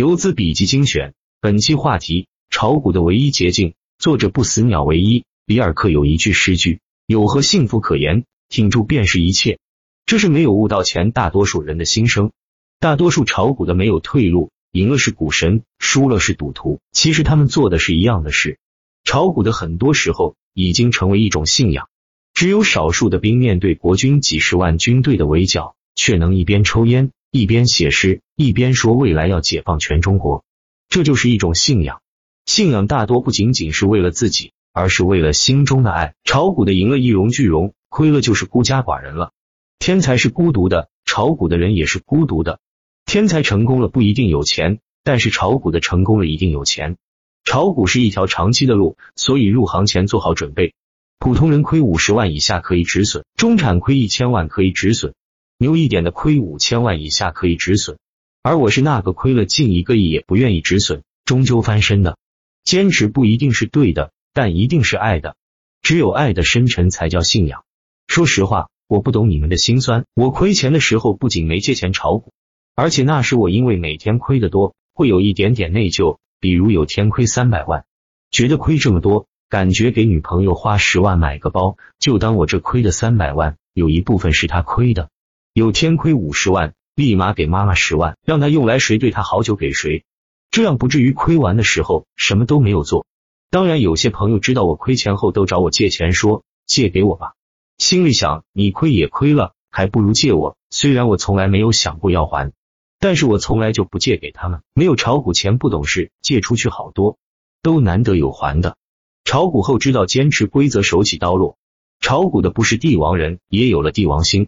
游资笔记精选，本期话题：炒股的唯一捷径。作者不死鸟唯一。里尔克有一句诗句：“有何幸福可言？挺住便是一切。”这是没有悟到前大多数人的心声。大多数炒股的没有退路，赢了是股神，输了是赌徒。其实他们做的是一样的事。炒股的很多时候已经成为一种信仰。只有少数的兵面对国军几十万军队的围剿，却能一边抽烟。一边写诗，一边说未来要解放全中国，这就是一种信仰。信仰大多不仅仅是为了自己，而是为了心中的爱。炒股的赢了一荣俱荣，亏了就是孤家寡人了。天才是孤独的，炒股的人也是孤独的。天才成功了不一定有钱，但是炒股的成功了一定有钱。炒股是一条长期的路，所以入行前做好准备。普通人亏五十万以下可以止损，中产亏一千万可以止损。牛一点的亏五千万以下可以止损，而我是那个亏了近一个亿也不愿意止损，终究翻身的。坚持不一定是对的，但一定是爱的。只有爱的深沉才叫信仰。说实话，我不懂你们的心酸。我亏钱的时候不仅没借钱炒股，而且那时我因为每天亏得多，会有一点点内疚。比如有天亏三百万，觉得亏这么多，感觉给女朋友花十万买个包，就当我这亏的三百万有一部分是他亏的。有天亏五十万，立马给妈妈十万，让她用来谁对她好就给谁，这样不至于亏完的时候什么都没有做。当然，有些朋友知道我亏钱后都找我借钱，说借给我吧。心里想，你亏也亏了，还不如借我。虽然我从来没有想过要还，但是我从来就不借给他们。没有炒股前不懂事，借出去好多，都难得有还的。炒股后知道坚持规则，手起刀落。炒股的不是帝王人，也有了帝王心。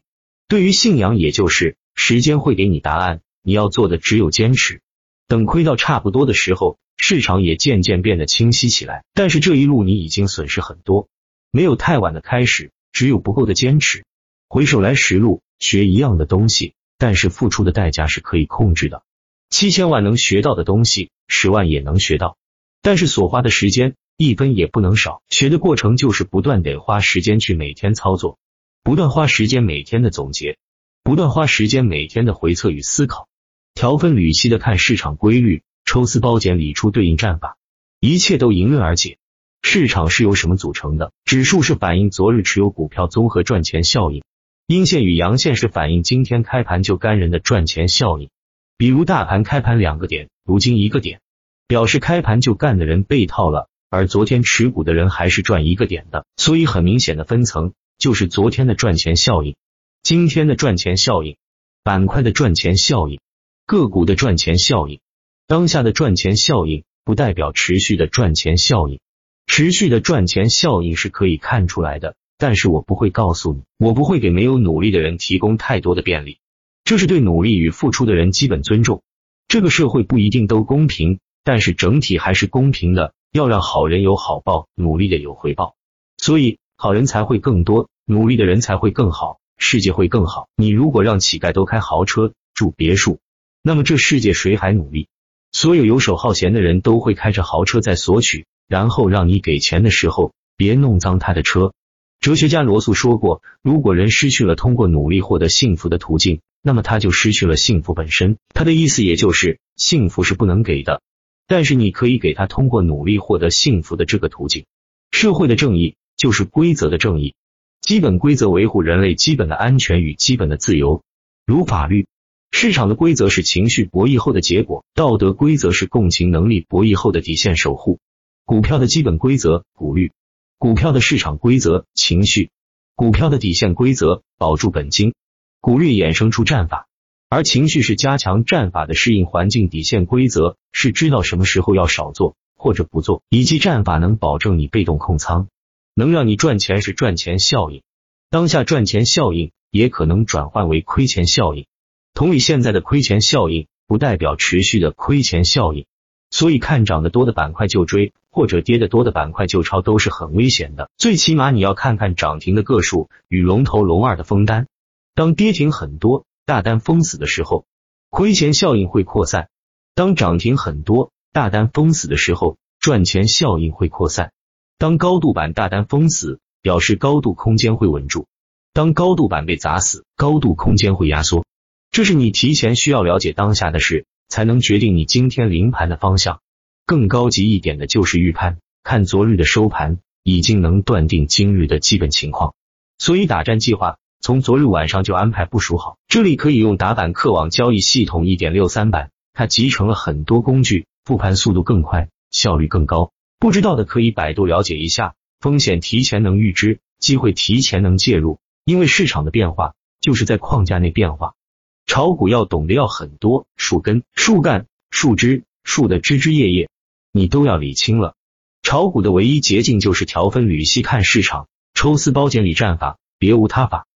对于信仰，也就是时间会给你答案，你要做的只有坚持。等亏到差不多的时候，市场也渐渐变得清晰起来。但是这一路你已经损失很多，没有太晚的开始，只有不够的坚持。回首来时路，学一样的东西，但是付出的代价是可以控制的。七千万能学到的东西，十万也能学到，但是所花的时间一分也不能少。学的过程就是不断得花时间去每天操作。不断花时间每天的总结，不断花时间每天的回测与思考，条分缕析的看市场规律，抽丝剥茧理出对应战法，一切都迎刃而解。市场是由什么组成的？指数是反映昨日持有股票综合赚钱效应，阴线与阳线是反映今天开盘就干人的赚钱效应。比如大盘开盘两个点，如今一个点，表示开盘就干的人被套了，而昨天持股的人还是赚一个点的，所以很明显的分层。就是昨天的赚钱效应，今天的赚钱效应，板块的赚钱效应，个股的赚钱效应，当下的赚钱效应不代表持续的赚钱效应。持续的赚钱效应是可以看出来的，但是我不会告诉你，我不会给没有努力的人提供太多的便利，这是对努力与付出的人基本尊重。这个社会不一定都公平，但是整体还是公平的，要让好人有好报，努力的有回报，所以好人才会更多。努力的人才会更好，世界会更好。你如果让乞丐都开豪车住别墅，那么这世界谁还努力？所有游手好闲的人都会开着豪车在索取，然后让你给钱的时候别弄脏他的车。哲学家罗素说过，如果人失去了通过努力获得幸福的途径，那么他就失去了幸福本身。他的意思也就是幸福是不能给的，但是你可以给他通过努力获得幸福的这个途径。社会的正义就是规则的正义。基本规则维护人类基本的安全与基本的自由，如法律；市场的规则是情绪博弈后的结果，道德规则是共情能力博弈后的底线守护。股票的基本规则，股率；股票的市场规则，情绪；股票的底线规则，保住本金。股率衍生出战法，而情绪是加强战法的适应环境。底线规则是知道什么时候要少做或者不做，以及战法能保证你被动控仓。能让你赚钱是赚钱效应，当下赚钱效应也可能转换为亏钱效应。同理，现在的亏钱效应不代表持续的亏钱效应，所以看涨得多的板块就追，或者跌得多的板块就抄都是很危险的。最起码你要看看涨停的个数与龙头龙二的封单。当跌停很多，大单封死的时候，亏钱效应会扩散；当涨停很多，大单封死的时候，赚钱效应会扩散。当高度板大单封死，表示高度空间会稳住；当高度板被砸死，高度空间会压缩。这是你提前需要了解当下的事，才能决定你今天临盘的方向。更高级一点的就是预判，看昨日的收盘，已经能断定今日的基本情况。所以打战计划从昨日晚上就安排部署好。这里可以用打板客网交易系统一点六三版，它集成了很多工具，复盘速度更快，效率更高。不知道的可以百度了解一下。风险提前能预知，机会提前能介入，因为市场的变化就是在框架内变化。炒股要懂得要很多，树根、树干、树枝、树的枝枝叶叶，你都要理清了。炒股的唯一捷径就是调分缕析看市场，抽丝剥茧理战法，别无他法。